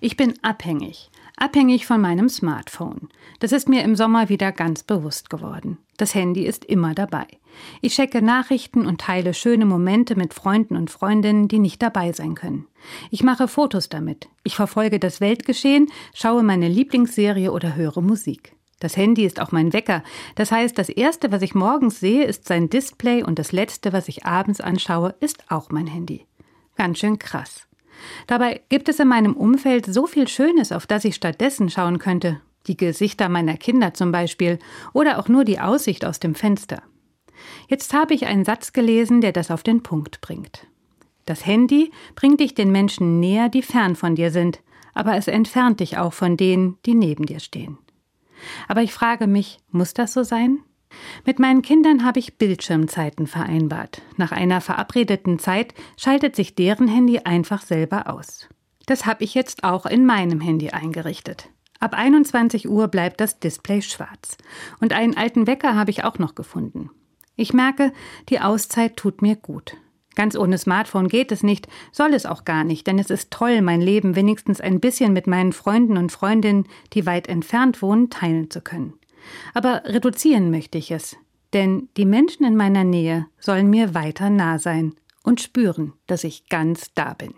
Ich bin abhängig. Abhängig von meinem Smartphone. Das ist mir im Sommer wieder ganz bewusst geworden. Das Handy ist immer dabei. Ich checke Nachrichten und teile schöne Momente mit Freunden und Freundinnen, die nicht dabei sein können. Ich mache Fotos damit. Ich verfolge das Weltgeschehen, schaue meine Lieblingsserie oder höre Musik. Das Handy ist auch mein Wecker. Das heißt, das Erste, was ich morgens sehe, ist sein Display und das Letzte, was ich abends anschaue, ist auch mein Handy. Ganz schön krass. Dabei gibt es in meinem Umfeld so viel Schönes, auf das ich stattdessen schauen könnte. Die Gesichter meiner Kinder zum Beispiel oder auch nur die Aussicht aus dem Fenster. Jetzt habe ich einen Satz gelesen, der das auf den Punkt bringt. Das Handy bringt dich den Menschen näher, die fern von dir sind, aber es entfernt dich auch von denen, die neben dir stehen. Aber ich frage mich, muss das so sein? Mit meinen Kindern habe ich Bildschirmzeiten vereinbart. Nach einer verabredeten Zeit schaltet sich deren Handy einfach selber aus. Das habe ich jetzt auch in meinem Handy eingerichtet. Ab 21 Uhr bleibt das Display schwarz. Und einen alten Wecker habe ich auch noch gefunden. Ich merke, die Auszeit tut mir gut. Ganz ohne Smartphone geht es nicht, soll es auch gar nicht, denn es ist toll, mein Leben wenigstens ein bisschen mit meinen Freunden und Freundinnen, die weit entfernt wohnen, teilen zu können. Aber reduzieren möchte ich es, denn die Menschen in meiner Nähe sollen mir weiter nah sein und spüren, dass ich ganz da bin.